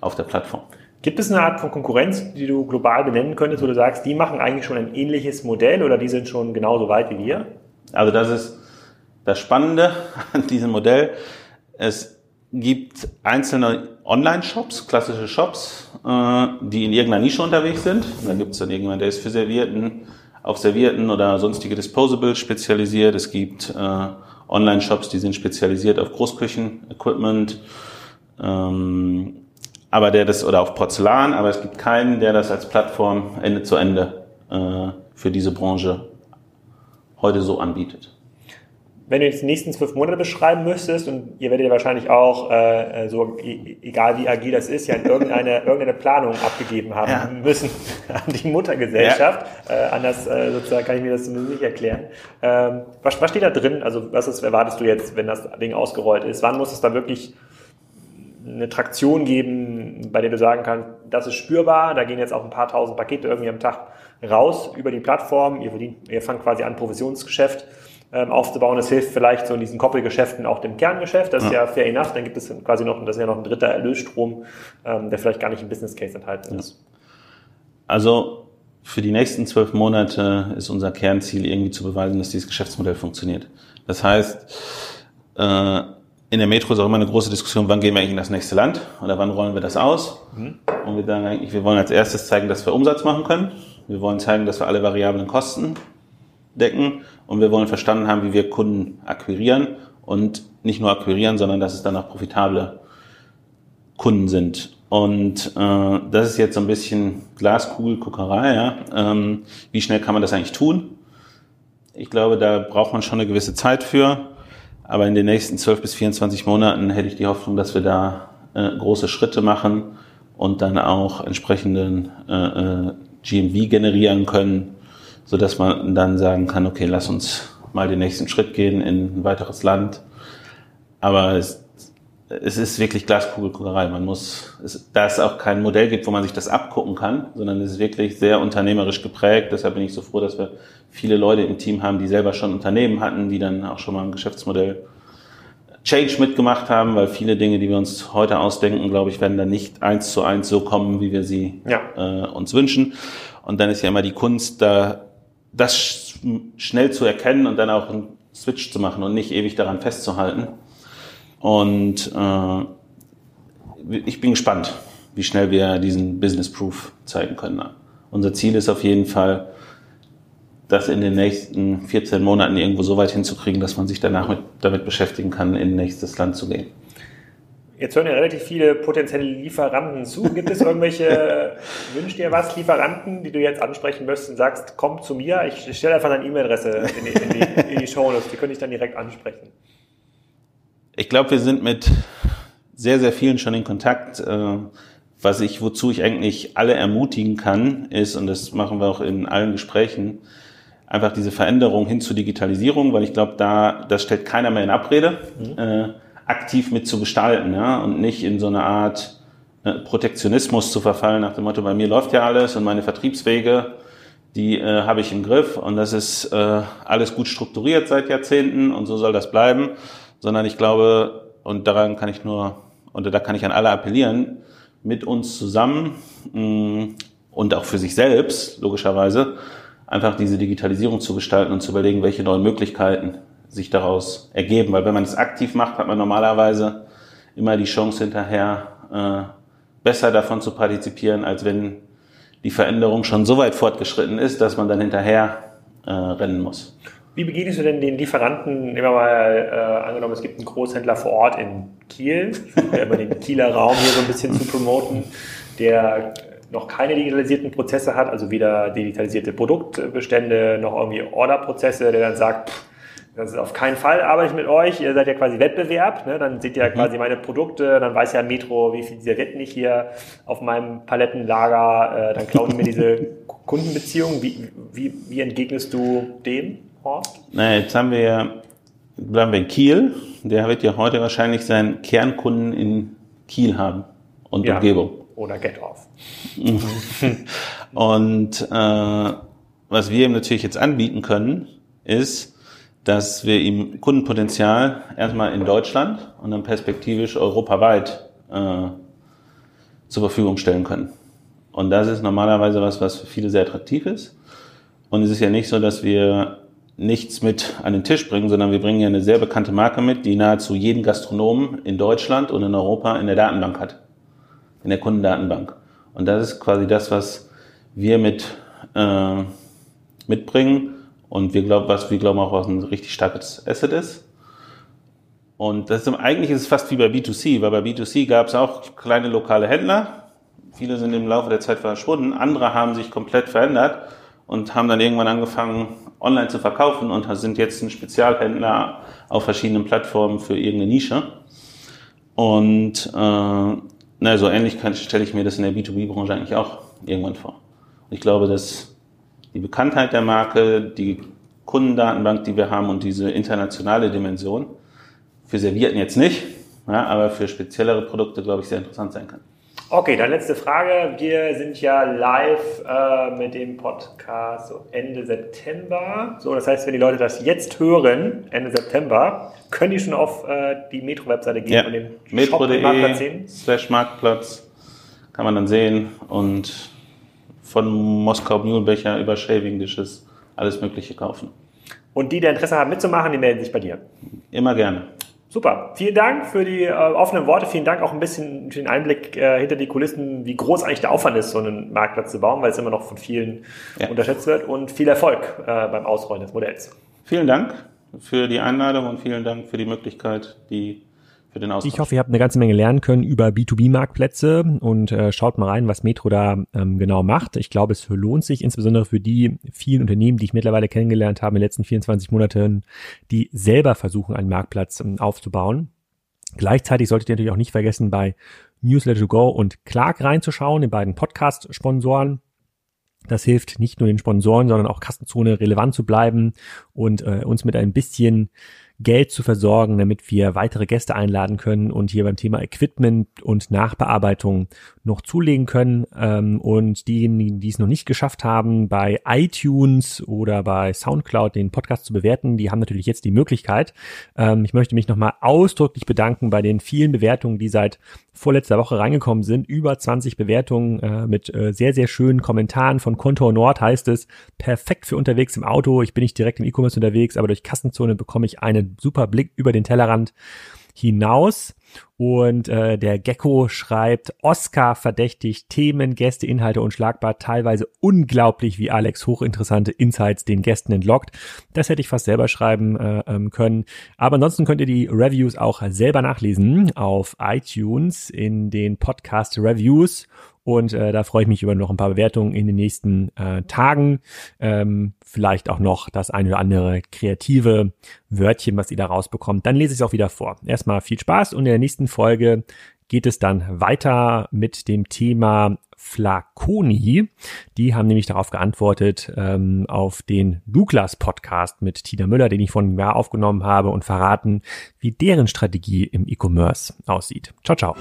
auf der Plattform. Gibt es eine Art von Konkurrenz, die du global benennen könntest, wo du sagst, die machen eigentlich schon ein ähnliches Modell oder die sind schon genauso weit wie wir? Also das ist das Spannende an diesem Modell. Es gibt einzelne Online-Shops, klassische Shops, äh, die in irgendeiner Nische unterwegs sind. Da gibt es dann irgendjemand, der ist für Servierten, auf Servierten oder sonstige Disposables spezialisiert. Es gibt äh, Online-Shops, die sind spezialisiert auf Großküchen-Equipment, ähm, aber der das, oder auf Porzellan, aber es gibt keinen, der das als Plattform Ende zu Ende äh, für diese Branche heute so anbietet wenn du jetzt die nächsten zwölf Monate beschreiben müsstest, und ihr werdet ja wahrscheinlich auch, äh, so e, egal wie agil das ist, ja irgendeine, *laughs* irgendeine Planung abgegeben haben ja. müssen *laughs* an die Muttergesellschaft. Ja. Äh, anders äh, sozusagen kann ich mir das zumindest nicht erklären. Ähm, was, was steht da drin? Also was ist, erwartest du jetzt, wenn das Ding ausgerollt ist? Wann muss es da wirklich eine Traktion geben, bei der du sagen kannst, das ist spürbar, da gehen jetzt auch ein paar tausend Pakete irgendwie am Tag raus über die Plattform, ihr, verdient, ihr fangt quasi an Provisionsgeschäft ähm, aufzubauen. Das hilft vielleicht so in diesen Koppelgeschäften auch dem Kerngeschäft. Das ist ja, ja fair enough. Dann gibt es quasi noch, das ist ja noch ein dritter Erlösstrom, ähm, der vielleicht gar nicht im Business Case enthalten ist. Also für die nächsten zwölf Monate ist unser Kernziel irgendwie zu beweisen, dass dieses Geschäftsmodell funktioniert. Das heißt, äh, in der Metro ist auch immer eine große Diskussion, wann gehen wir eigentlich in das nächste Land oder wann rollen wir das aus. Mhm. Und wir sagen eigentlich, wir wollen als erstes zeigen, dass wir Umsatz machen können. Wir wollen zeigen, dass wir alle variablen Kosten decken und wir wollen verstanden haben, wie wir Kunden akquirieren und nicht nur akquirieren, sondern dass es dann auch profitable Kunden sind. Und äh, das ist jetzt so ein bisschen Glaskugelguckerei. Ja? Ähm, wie schnell kann man das eigentlich tun? Ich glaube, da braucht man schon eine gewisse Zeit für. Aber in den nächsten 12 bis 24 Monaten hätte ich die Hoffnung, dass wir da äh, große Schritte machen und dann auch entsprechenden äh, äh GMV generieren können, so dass man dann sagen kann, okay, lass uns mal den nächsten Schritt gehen in ein weiteres Land. Aber es, es ist wirklich Glaskugelguckerei. Man muss, es, da es auch kein Modell gibt, wo man sich das abgucken kann, sondern es ist wirklich sehr unternehmerisch geprägt. Deshalb bin ich so froh, dass wir viele Leute im Team haben, die selber schon Unternehmen hatten, die dann auch schon mal ein Geschäftsmodell Change mitgemacht haben, weil viele Dinge, die wir uns heute ausdenken, glaube ich, werden dann nicht eins zu eins so kommen, wie wir sie ja. äh, uns wünschen. Und dann ist ja immer die Kunst, da das schnell zu erkennen und dann auch einen Switch zu machen und nicht ewig daran festzuhalten. Und äh, ich bin gespannt, wie schnell wir diesen Business Proof zeigen können. Unser Ziel ist auf jeden Fall, das in den nächsten 14 Monaten irgendwo so weit hinzukriegen, dass man sich danach mit, damit beschäftigen kann, in nächstes Land zu gehen. Jetzt hören ja relativ viele potenzielle Lieferanten zu. Gibt es irgendwelche, *laughs* wünsch dir was, Lieferanten, die du jetzt ansprechen möchtest und sagst, komm zu mir, ich stelle einfach deine E-Mail-Adresse in die, in die, in die Show Notes, die könnte ich dann direkt ansprechen. Ich glaube, wir sind mit sehr, sehr vielen schon in Kontakt. Äh, was ich, wozu ich eigentlich alle ermutigen kann, ist, und das machen wir auch in allen Gesprächen, einfach diese Veränderung hin zur Digitalisierung, weil ich glaube, da das stellt keiner mehr in Abrede, mhm. Aktiv mit zu gestalten, ja, und nicht in so eine Art äh, Protektionismus zu verfallen nach dem Motto, bei mir läuft ja alles und meine Vertriebswege, die äh, habe ich im Griff und das ist äh, alles gut strukturiert seit Jahrzehnten und so soll das bleiben, sondern ich glaube, und daran kann ich nur, und da kann ich an alle appellieren, mit uns zusammen mh, mm, und auch für sich selbst, logischerweise, einfach diese Digitalisierung zu gestalten und zu überlegen, welche neuen Möglichkeiten sich daraus ergeben. Weil wenn man es aktiv macht, hat man normalerweise immer die Chance hinterher, äh, besser davon zu partizipieren, als wenn die Veränderung schon so weit fortgeschritten ist, dass man dann hinterher äh, rennen muss. Wie begegnest du denn den Lieferanten? Nehmen wir mal äh, angenommen, es gibt einen Großhändler vor Ort in Kiel. Ich immer den Kieler Raum hier so ein bisschen zu promoten, der noch keine digitalisierten Prozesse hat, also weder digitalisierte Produktbestände noch irgendwie Orderprozesse, der dann sagt, pff, das ist auf keinen Fall arbeite ich mit euch, ihr seid ja quasi Wettbewerb, ne? dann seht ihr mhm. quasi meine Produkte, dann weiß ja Metro, wie viel Servietten ich hier auf meinem Palettenlager, äh, dann klauen mir diese *laughs* Kundenbeziehung. Wie, wie, wie entgegnest du dem, Horst? Na, jetzt haben wir ja, bleiben wir in Kiel, der wird ja heute wahrscheinlich seinen Kernkunden in Kiel haben und ja. Umgebung. Oder Get Off. *laughs* und äh, was wir ihm natürlich jetzt anbieten können, ist, dass wir ihm Kundenpotenzial erstmal in Deutschland und dann perspektivisch europaweit äh, zur Verfügung stellen können. Und das ist normalerweise was, was für viele sehr attraktiv ist. Und es ist ja nicht so, dass wir nichts mit an den Tisch bringen, sondern wir bringen ja eine sehr bekannte Marke mit, die nahezu jeden Gastronomen in Deutschland und in Europa in der Datenbank hat, in der Kundendatenbank. Und das ist quasi das, was wir mit äh, mitbringen und wir glauben, was wir glauben auch, was ein richtig starkes Asset ist. Und das ist, eigentlich ist es fast wie bei B2C, weil bei B2C gab es auch kleine lokale Händler. Viele sind im Laufe der Zeit verschwunden. Andere haben sich komplett verändert und haben dann irgendwann angefangen, online zu verkaufen und sind jetzt ein Spezialhändler auf verschiedenen Plattformen für irgendeine Nische. Und äh, na, so ähnlich stelle ich mir das in der B2B-Branche eigentlich auch irgendwann vor. Ich glaube, dass die Bekanntheit der Marke, die Kundendatenbank, die wir haben und diese internationale Dimension für Servierten jetzt nicht, ja, aber für speziellere Produkte, glaube ich, sehr interessant sein kann. Okay, dann letzte Frage. Wir sind ja live äh, mit dem Podcast so Ende September. So, das heißt, wenn die Leute das jetzt hören, Ende September, können die schon auf äh, die Metro-Webseite gehen ja. und den Metro.de slash Marktplatz kann man dann sehen und von Moskau Mühlenbecher über Shaving Dishes alles Mögliche kaufen. Und die, die Interesse haben mitzumachen, die melden sich bei dir. Immer gerne. Super. Vielen Dank für die äh, offenen Worte. Vielen Dank auch ein bisschen für den Einblick äh, hinter die Kulissen, wie groß eigentlich der Aufwand ist, so einen Marktplatz zu bauen, weil es immer noch von vielen ja. unterschätzt wird. Und viel Erfolg äh, beim Ausrollen des Modells. Vielen Dank für die Einladung und vielen Dank für die Möglichkeit, die für den Austausch. Ich hoffe, ihr habt eine ganze Menge lernen können über B2B-Marktplätze und äh, schaut mal rein, was Metro da ähm, genau macht. Ich glaube, es lohnt sich insbesondere für die vielen Unternehmen, die ich mittlerweile kennengelernt habe in den letzten 24 Monaten, die selber versuchen, einen Marktplatz ähm, aufzubauen. Gleichzeitig solltet ihr natürlich auch nicht vergessen, bei Newsletter to Go und Clark reinzuschauen, den beiden Podcast-Sponsoren. Das hilft nicht nur den Sponsoren, sondern auch Kassenzone relevant zu bleiben und äh, uns mit ein bisschen Geld zu versorgen, damit wir weitere Gäste einladen können und hier beim Thema Equipment und Nachbearbeitung noch zulegen können. Ähm, und diejenigen, die es noch nicht geschafft haben, bei iTunes oder bei SoundCloud den Podcast zu bewerten, die haben natürlich jetzt die Möglichkeit. Ähm, ich möchte mich nochmal ausdrücklich bedanken bei den vielen Bewertungen, die seit vorletzter Woche reingekommen sind. Über 20 Bewertungen äh, mit äh, sehr, sehr schönen Kommentaren. Von Kontor Nord heißt es, perfekt für unterwegs im Auto. Ich bin nicht direkt im E-Commerce unterwegs, aber durch Kassenzone bekomme ich super Blick über den Tellerrand hinaus. Und äh, der Gecko schreibt, Oscar verdächtig, Themen, Gäste, Inhalte unschlagbar, teilweise unglaublich, wie Alex hochinteressante Insights den Gästen entlockt. Das hätte ich fast selber schreiben äh, ähm, können. Aber ansonsten könnt ihr die Reviews auch selber nachlesen auf iTunes in den Podcast Reviews und äh, da freue ich mich über noch ein paar Bewertungen in den nächsten äh, Tagen. Ähm, vielleicht auch noch das eine oder andere kreative Wörtchen, was ihr da rausbekommt. Dann lese ich es auch wieder vor. Erstmal viel Spaß und in der nächsten Folge geht es dann weiter mit dem Thema Flaconi. Die haben nämlich darauf geantwortet, ähm, auf den Douglas Podcast mit Tina Müller, den ich vor einem aufgenommen habe und verraten, wie deren Strategie im E-Commerce aussieht. Ciao, ciao.